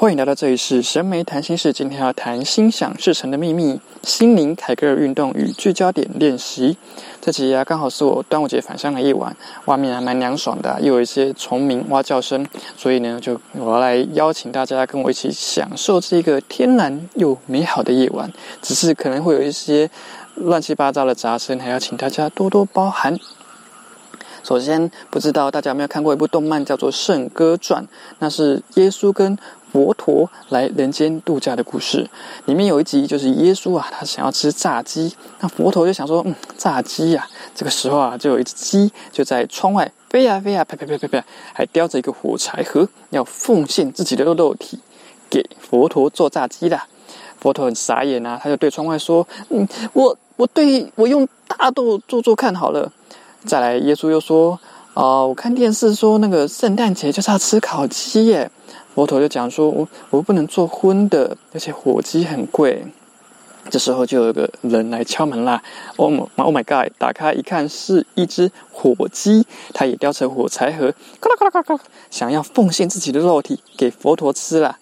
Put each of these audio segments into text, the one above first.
欢迎来到这里是神媒谈心事。今天要谈心想事成的秘密，心灵凯格尔运动与聚焦点练习。这集啊，刚好是我端午节返乡的夜晚，外面还蛮凉爽的，又有一些虫鸣蛙叫声，所以呢，就我要来邀请大家跟我一起享受这个天然又美好的夜晚。只是可能会有一些乱七八糟的杂声，还要请大家多多包涵。首先，不知道大家有没有看过一部动漫，叫做《圣歌传》，那是耶稣跟佛陀来人间度假的故事，里面有一集就是耶稣啊，他想要吃炸鸡，那佛陀就想说，嗯，炸鸡呀。这个时候啊，就有一只鸡就在窗外飞呀飞呀，啪啪啪啪啪，还叼着一个火柴盒，要奉献自己的肉体给佛陀做炸鸡的。佛陀很傻眼啊，他就对窗外说，嗯，我我对我用大豆做做看好了。再来，耶稣又说，啊，我看电视说那个圣诞节就是要吃烤鸡耶。佛陀就讲说：“我我不能做荤的，而且火鸡很贵。”这时候就有个人来敲门啦！Oh my Oh my God！打开一看，是一只火鸡，它也叼着火柴盒，咔啦咔啦咔啦，想要奉献自己的肉体给佛陀吃啦。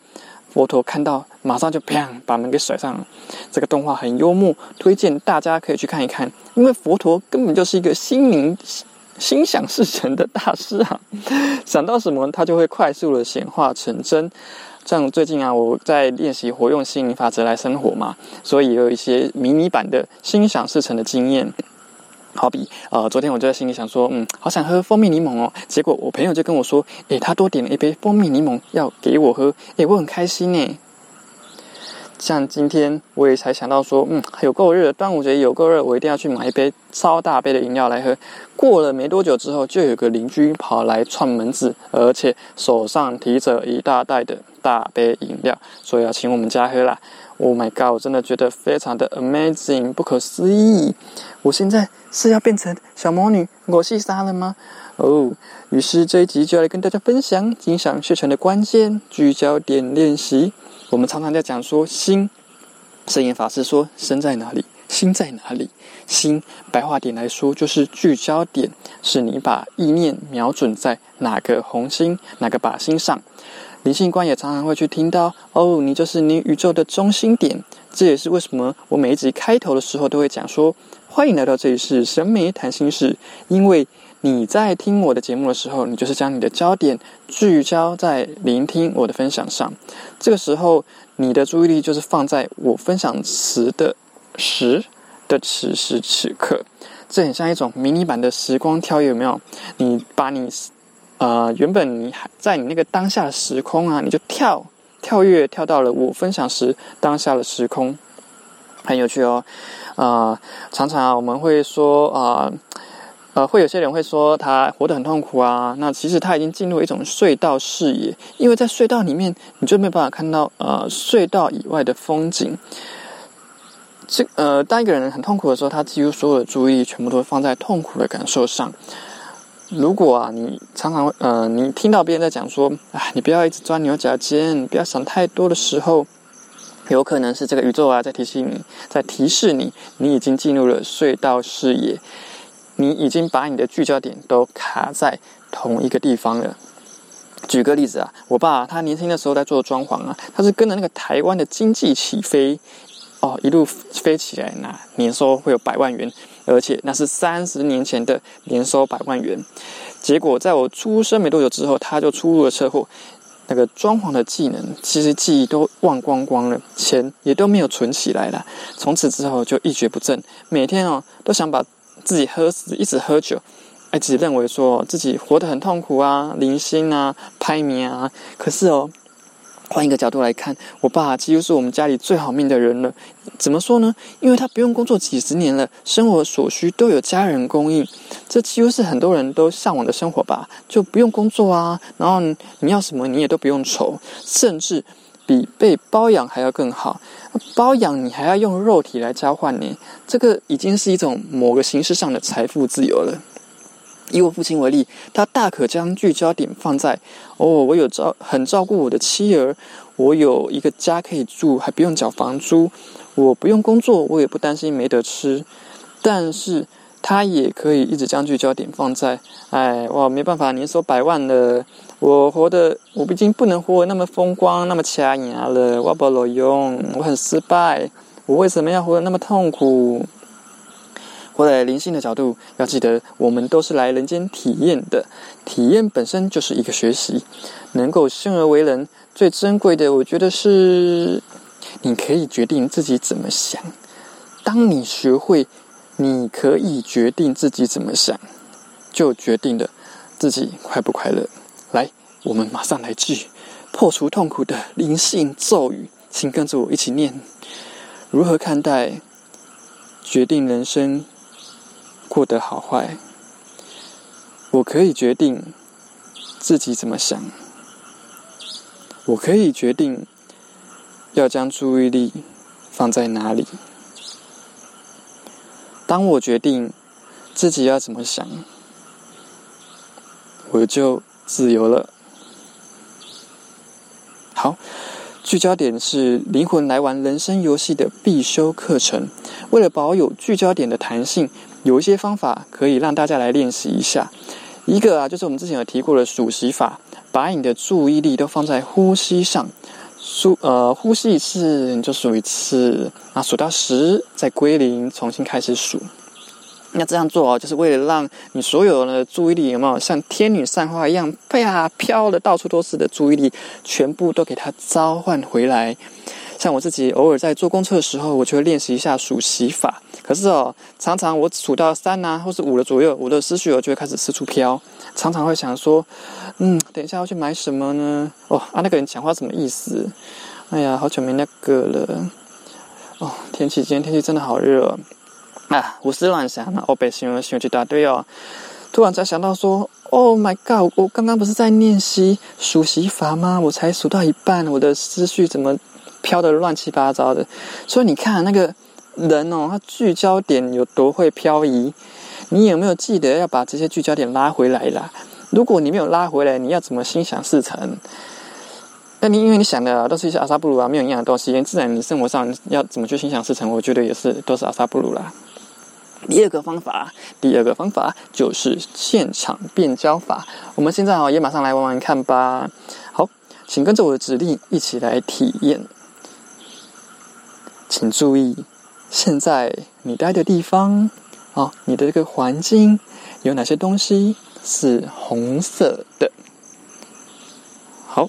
佛陀看到，马上就砰把门给甩上了。这个动画很幽默，推荐大家可以去看一看，因为佛陀根本就是一个心灵。心想事成的大师啊，想到什么他就会快速的显化成真。像最近啊，我在练习活用心灵法则来生活嘛，所以有一些迷你版的心想事成的经验。好比呃，昨天我就在心里想说，嗯，好想喝蜂蜜柠檬哦。结果我朋友就跟我说，诶，他多点了一杯蜂蜜柠檬要给我喝，诶，我很开心呢。像今天我也才想到说，嗯，有够热，端午节有够热，我一定要去买一杯超大杯的饮料来喝。过了没多久之后，就有个邻居跑来串门子，而且手上提着一大袋的大杯饮料，说要请我们家喝啦。Oh my god！我真的觉得非常的 amazing，不可思议。我现在是要变成小魔女我是莎了吗？哦，于是这一集就要来跟大家分享精想事成的关键聚焦点练习。我们常常在讲说心，圣严法师说身在哪里，心在哪里。心白话点来说就是聚焦点，是你把意念瞄准在哪个红心、哪个靶心上。灵性观也常常会去听到哦，你就是你宇宙的中心点。这也是为什么我每一集开头的时候都会讲说，欢迎来到这里是神美谈心事，因为。你在听我的节目的时候，你就是将你的焦点聚焦在聆听我的分享上。这个时候，你的注意力就是放在我分享时的时的此时此刻。这很像一种迷你版的时光跳跃，有没有？你把你呃原本你还在你那个当下的时空啊，你就跳跳跃跳到了我分享时当下的时空，很有趣哦。啊，常常我们会说啊。呃会有些人会说他活得很痛苦啊。那其实他已经进入一种隧道视野，因为在隧道里面，你就没有办法看到呃隧道以外的风景。这呃，当一个人很痛苦的时候，他几乎所有的注意力全部都放在痛苦的感受上。如果啊，你常常呃，你听到别人在讲说，啊，你不要一直钻牛角尖，不要想太多的时候，有可能是这个宇宙啊在提醒你，在提示你，你已经进入了隧道视野。你已经把你的聚焦点都卡在同一个地方了。举个例子啊，我爸他年轻的时候在做装潢啊，他是跟着那个台湾的经济起飞哦，一路飞起来，那年收会有百万元，而且那是三十年前的年收百万元。结果在我出生没多久之后，他就出入了车祸，那个装潢的技能其实记忆都忘光光了，钱也都没有存起来了。从此之后就一蹶不振，每天哦都想把。自己喝死，一直喝酒，哎，自己认为说自己活得很痛苦啊，零星啊，拍迷啊。可是哦，换一个角度来看，我爸几乎是我们家里最好命的人了。怎么说呢？因为他不用工作几十年了，生活所需都有家人供应，这几乎是很多人都向往的生活吧？就不用工作啊，然后你要什么你也都不用愁，甚至。比被包养还要更好，包养你还要用肉体来交换你，这个已经是一种某个形式上的财富自由了。以我父亲为例，他大可将聚焦点放在：哦，我有照很照顾我的妻儿，我有一个家可以住，还不用缴房租，我不用工作，我也不担心没得吃。但是他也可以一直将聚焦点放在：哎，哇，没办法，年收百万了。我活的，我毕竟不能活那么风光，那么掐牙了，我不老用，我很失败，我为什么要活得那么痛苦？活在灵性的角度，要记得，我们都是来人间体验的，体验本身就是一个学习。能够生而为人，最珍贵的，我觉得是你可以决定自己怎么想。当你学会，你可以决定自己怎么想，就决定了自己快不快乐。我们马上来句破除痛苦的灵性咒语，请跟着我一起念：如何看待决定人生？过得好坏，我可以决定自己怎么想。我可以决定要将注意力放在哪里。当我决定自己要怎么想，我就自由了。好。聚焦点是灵魂来玩人生游戏的必修课程。为了保有聚焦点的弹性，有一些方法可以让大家来练习一下。一个啊，就是我们之前有提过的数息法，把你的注意力都放在呼吸上，数呃呼吸一次你就数一次，啊数到十再归零，重新开始数。那这样做哦，就是为了让你所有的注意力有没有像天女散花一样，啪飘的到处都是的注意力，全部都给它召唤回来。像我自己偶尔在做公车的时候，我就会练习一下数息法。可是哦，常常我数到三呐，或是五的左右，我的思绪哦就会开始四处飘，常常会想说，嗯，等一下要去买什么呢？哦啊，那个人讲话什么意思？哎呀，好久没那个了。哦，天气今天天气真的好热。啊，胡思乱想，我被形容形容一大堆哦。突然才想到说，Oh my god！我刚刚不是在练习数息法吗？我才数到一半，我的思绪怎么飘得乱七八糟的？所以你看那个人哦，他聚焦点有多会漂移？你有没有记得要把这些聚焦点拉回来啦？如果你没有拉回来，你要怎么心想事成？那你因为你想的都是一些阿萨布鲁啊，没有营养的东西，自然你生活上要怎么去心想事成？我觉得也是都是阿萨布鲁啦。第二个方法，第二个方法就是现场变焦法。我们现在哦，也马上来玩玩看吧。好，请跟着我的指令一起来体验。请注意，现在你待的地方哦，你的这个环境有哪些东西是红色的？好，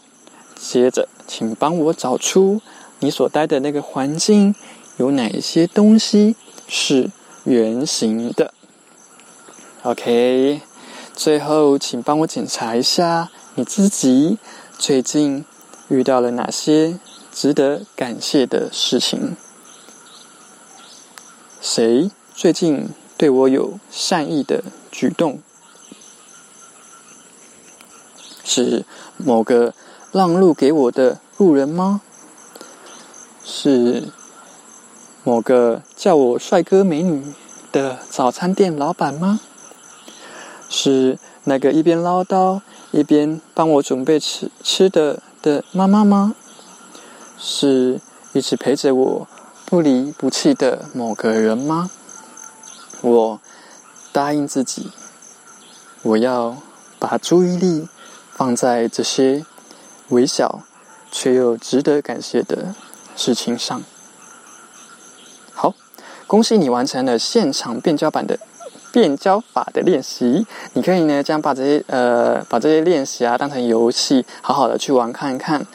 接着请帮我找出你所待的那个环境有哪些东西是。圆形的，OK。最后，请帮我检查一下你自己最近遇到了哪些值得感谢的事情？谁最近对我有善意的举动？是某个让路给我的路人吗？是？某个叫我帅哥美女的早餐店老板吗？是那个一边唠叨一边帮我准备吃吃的的妈妈吗？是一直陪着我不离不弃的某个人吗？我答应自己，我要把注意力放在这些微小却又值得感谢的事情上。恭喜你完成了现场变焦版的变焦法的练习。你可以呢，将把这些呃，把这些练习啊当成游戏，好好的去玩看一看。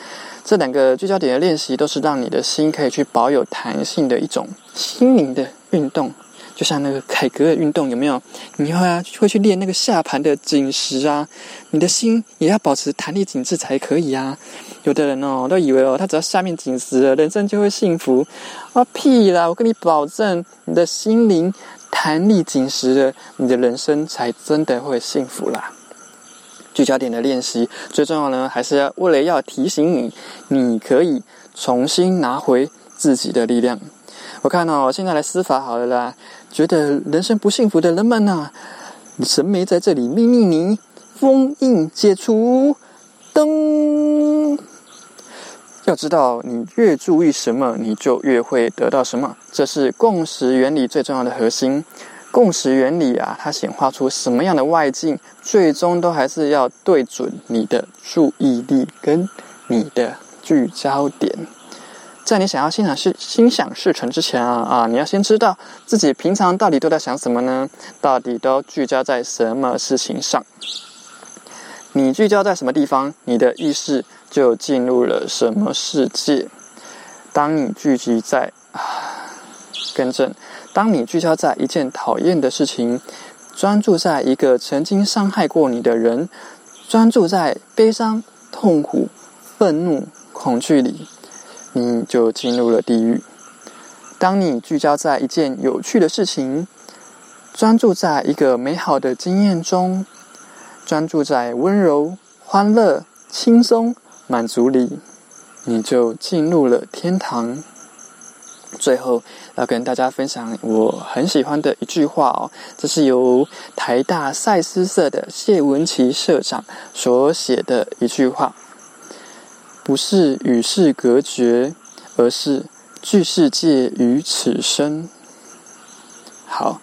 这两个聚焦点的练习，都是让你的心可以去保有弹性的一种心灵的运动。就像那个凯格尔运动，有没有？你会啊，会去练那个下盘的紧实啊。你的心也要保持弹力紧致才可以啊。有的人哦，都以为哦，他只要下面紧实了，人生就会幸福。啊屁啦！我跟你保证，你的心灵弹力紧实了，你的人生才真的会幸福啦。聚焦点的练习，最重要呢，还是要为了要提醒你，你可以重新拿回自己的力量。我看哦，现在来施法好了啦。觉得人生不幸福的人们呐，神没在这里命令你封印解除灯。要知道，你越注意什么，你就越会得到什么。这是共识原理最重要的核心。共识原理啊，它显化出什么样的外境，最终都还是要对准你的注意力跟你的聚焦点。在你想要心想事心想事成之前啊啊，你要先知道自己平常到底都在想什么呢？到底都聚焦在什么事情上？你聚焦在什么地方，你的意识就进入了什么世界。当你聚集在啊，更正。当你聚焦在一件讨厌的事情，专注在一个曾经伤害过你的人，专注在悲伤、痛苦、愤怒、恐惧里，你就进入了地狱。当你聚焦在一件有趣的事情，专注在一个美好的经验中，专注在温柔、欢乐、轻松、满足里，你就进入了天堂。最后要跟大家分享我很喜欢的一句话哦，这是由台大赛斯社的谢文琪社长所写的一句话：不是与世隔绝，而是具世界于此生。好，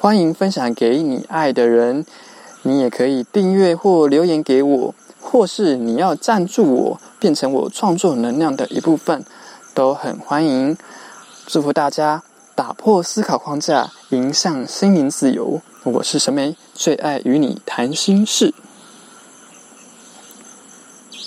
欢迎分享给你爱的人，你也可以订阅或留言给我，或是你要赞助我，变成我创作能量的一部分，都很欢迎。祝福大家打破思考框架，迎向心灵自由。我是沈梅，最爱与你谈心事。